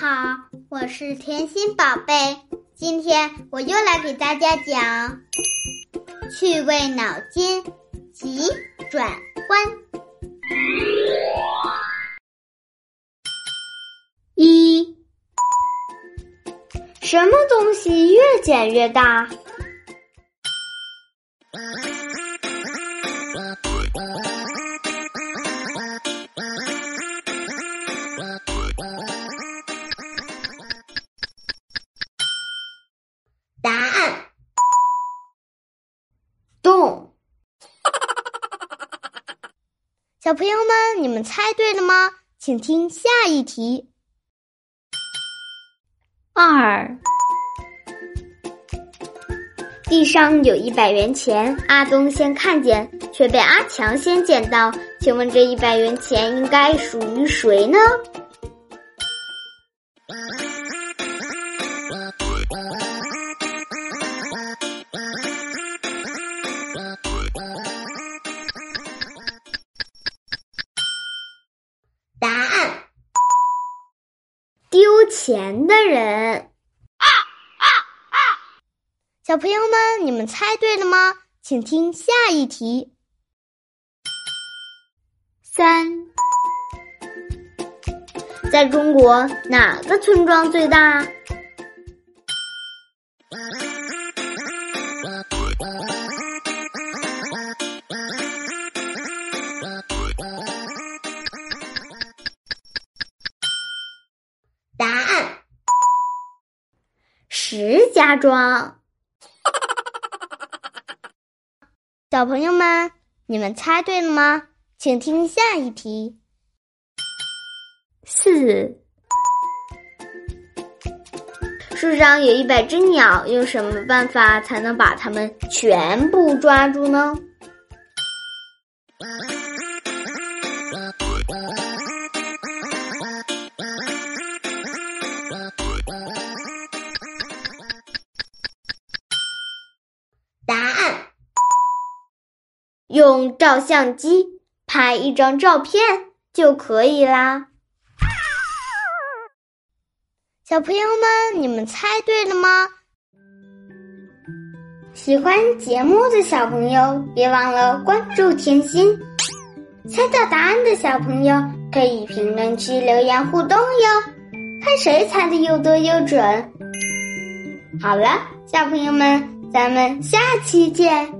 好，我是甜心宝贝。今天我又来给大家讲趣味脑筋急转弯。一，什么东西越剪越大？小朋友们，你们猜对了吗？请听下一题。二，地上有一百元钱，阿东先看见，却被阿强先捡到。请问这一百元钱应该属于谁呢？钱的人。啊啊啊小朋友们，你们猜对了吗？请听下一题。三，在中国哪个村庄最大？石家庄。小朋友们，你们猜对了吗？请听下一题。四，树上有一百只鸟，用什么办法才能把它们全部抓住呢？用照相机拍一张照片就可以啦。小朋友们，你们猜对了吗？喜欢节目的小朋友，别忘了关注甜心。猜到答案的小朋友可以评论区留言互动哟，看谁猜的又多又准。好了，小朋友们，咱们下期见。